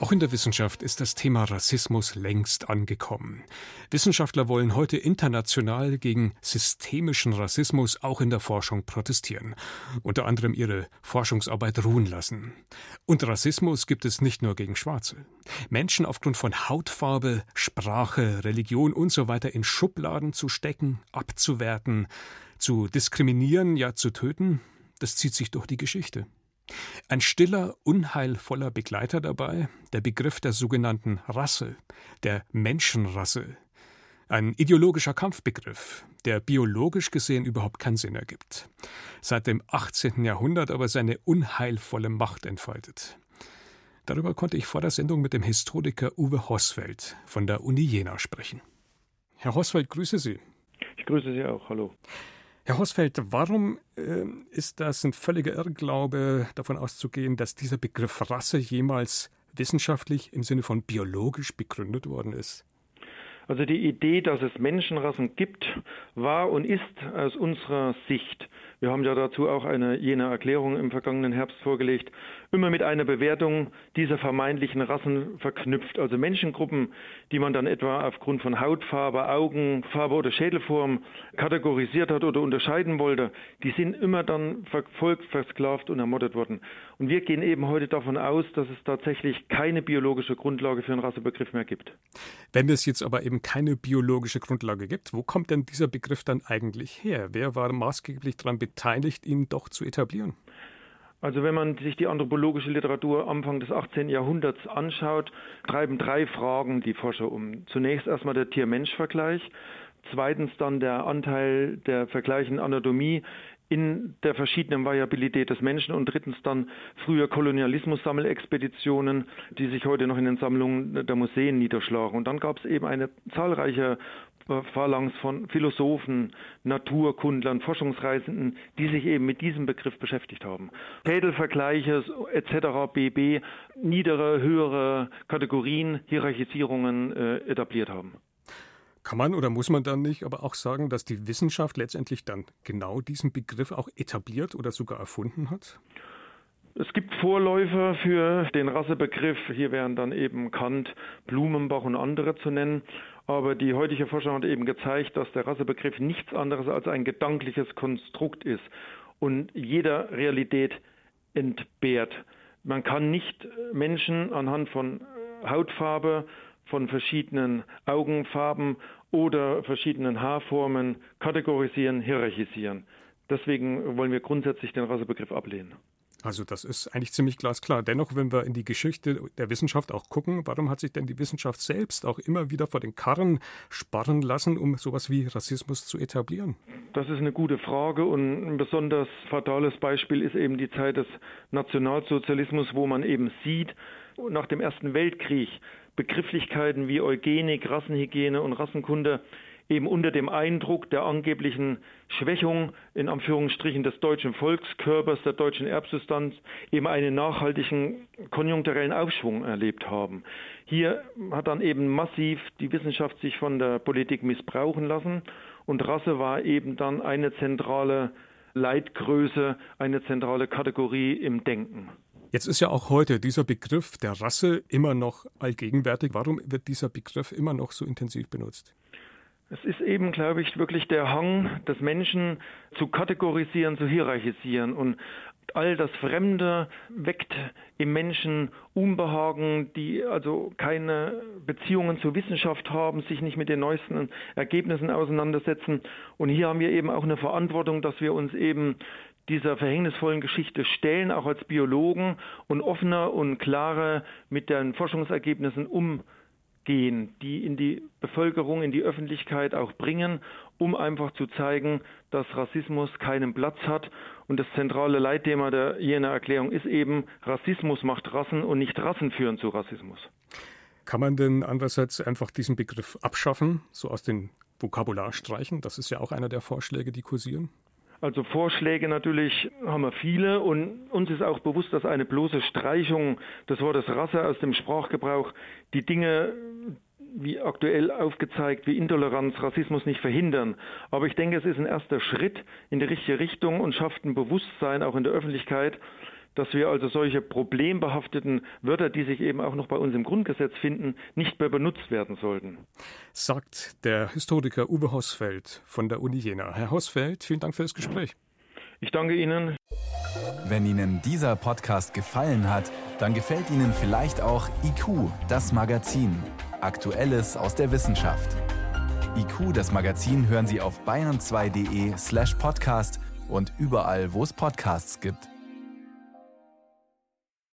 Auch in der Wissenschaft ist das Thema Rassismus längst angekommen. Wissenschaftler wollen heute international gegen systemischen Rassismus auch in der Forschung protestieren, unter anderem ihre Forschungsarbeit ruhen lassen. Und Rassismus gibt es nicht nur gegen Schwarze. Menschen aufgrund von Hautfarbe, Sprache, Religion usw. So in Schubladen zu stecken, abzuwerten, zu diskriminieren, ja zu töten, das zieht sich durch die Geschichte. Ein stiller, unheilvoller Begleiter dabei, der Begriff der sogenannten Rasse, der Menschenrasse. Ein ideologischer Kampfbegriff, der biologisch gesehen überhaupt keinen Sinn ergibt. Seit dem 18. Jahrhundert aber seine unheilvolle Macht entfaltet. Darüber konnte ich vor der Sendung mit dem Historiker Uwe Hosfeld von der Uni Jena sprechen. Herr Hosfeld, grüße Sie. Ich grüße Sie auch. Hallo. Herr Hosfeld, warum äh, ist das ein völliger Irrglaube, davon auszugehen, dass dieser Begriff Rasse jemals wissenschaftlich im Sinne von biologisch begründet worden ist? Also die Idee, dass es Menschenrassen gibt, war und ist aus unserer Sicht wir haben ja dazu auch eine jene Erklärung im vergangenen Herbst vorgelegt, immer mit einer Bewertung dieser vermeintlichen Rassen verknüpft. Also Menschengruppen, die man dann etwa aufgrund von Hautfarbe, Augenfarbe oder Schädelform kategorisiert hat oder unterscheiden wollte, die sind immer dann verfolgt, versklavt und ermordet worden. Und wir gehen eben heute davon aus, dass es tatsächlich keine biologische Grundlage für einen Rassebegriff mehr gibt. Wenn es jetzt aber eben keine biologische Grundlage gibt, wo kommt denn dieser Begriff dann eigentlich her? Wer war maßgeblich daran beteiligt? Beteiligt, ihn doch zu etablieren? Also wenn man sich die anthropologische Literatur Anfang des 18. Jahrhunderts anschaut, treiben drei Fragen die Forscher um. Zunächst erstmal der Tier-Mensch-Vergleich, zweitens dann der Anteil der vergleichen Anatomie in der verschiedenen Variabilität des Menschen und drittens dann früher Kolonialismus-Sammelexpeditionen, die sich heute noch in den Sammlungen der Museen niederschlagen. Und dann gab es eben eine zahlreiche Phalanx von Philosophen, Naturkundlern, Forschungsreisenden, die sich eben mit diesem Begriff beschäftigt haben. Schädelvergleiche etc., BB, niedere, höhere Kategorien, Hierarchisierungen äh, etabliert haben. Kann man oder muss man dann nicht aber auch sagen, dass die Wissenschaft letztendlich dann genau diesen Begriff auch etabliert oder sogar erfunden hat? Es gibt Vorläufer für den Rassebegriff. Hier wären dann eben Kant, Blumenbach und andere zu nennen. Aber die heutige Forschung hat eben gezeigt, dass der Rassebegriff nichts anderes als ein gedankliches Konstrukt ist und jeder Realität entbehrt. Man kann nicht Menschen anhand von Hautfarbe, von verschiedenen Augenfarben oder verschiedenen Haarformen kategorisieren, hierarchisieren. Deswegen wollen wir grundsätzlich den Rassebegriff ablehnen. Also das ist eigentlich ziemlich glasklar. Dennoch, wenn wir in die Geschichte der Wissenschaft auch gucken, warum hat sich denn die Wissenschaft selbst auch immer wieder vor den Karren sparren lassen, um sowas wie Rassismus zu etablieren? Das ist eine gute Frage und ein besonders fatales Beispiel ist eben die Zeit des Nationalsozialismus, wo man eben sieht, nach dem Ersten Weltkrieg Begrifflichkeiten wie Eugenik, Rassenhygiene und Rassenkunde eben unter dem Eindruck der angeblichen Schwächung in Anführungsstrichen des deutschen Volkskörpers, der deutschen Erbsubstanz eben einen nachhaltigen konjunkturellen Aufschwung erlebt haben. Hier hat dann eben massiv die Wissenschaft sich von der Politik missbrauchen lassen und Rasse war eben dann eine zentrale Leitgröße, eine zentrale Kategorie im Denken. Jetzt ist ja auch heute dieser Begriff der Rasse immer noch allgegenwärtig. Warum wird dieser Begriff immer noch so intensiv benutzt? Es ist eben, glaube ich, wirklich der Hang des Menschen zu kategorisieren, zu hierarchisieren. Und all das Fremde weckt im Menschen Unbehagen, die also keine Beziehungen zur Wissenschaft haben, sich nicht mit den neuesten Ergebnissen auseinandersetzen. Und hier haben wir eben auch eine Verantwortung, dass wir uns eben dieser verhängnisvollen Geschichte stellen, auch als Biologen und offener und klarer mit den Forschungsergebnissen umgehen gehen, die in die Bevölkerung, in die Öffentlichkeit auch bringen, um einfach zu zeigen, dass Rassismus keinen Platz hat. Und das zentrale Leitthema der Jener Erklärung ist eben, Rassismus macht Rassen und nicht Rassen führen zu Rassismus. Kann man denn andererseits einfach diesen Begriff abschaffen, so aus dem Vokabular streichen? Das ist ja auch einer der Vorschläge, die kursieren. Also Vorschläge natürlich haben wir viele und uns ist auch bewusst, dass eine bloße Streichung des Wortes Rasse aus dem Sprachgebrauch die Dinge wie aktuell aufgezeigt, wie Intoleranz, Rassismus nicht verhindern. Aber ich denke, es ist ein erster Schritt in die richtige Richtung und schafft ein Bewusstsein auch in der Öffentlichkeit, dass wir also solche problembehafteten Wörter, die sich eben auch noch bei uns im Grundgesetz finden, nicht mehr benutzt werden sollten. Sagt der Historiker Uwe Hosfeld von der Uni Jena. Herr Hosfeld, vielen Dank für das Gespräch. Ich danke Ihnen. Wenn Ihnen dieser Podcast gefallen hat, dann gefällt Ihnen vielleicht auch IQ, das Magazin. Aktuelles aus der Wissenschaft. IQ, das Magazin, hören Sie auf bayern2.de slash podcast und überall, wo es Podcasts gibt.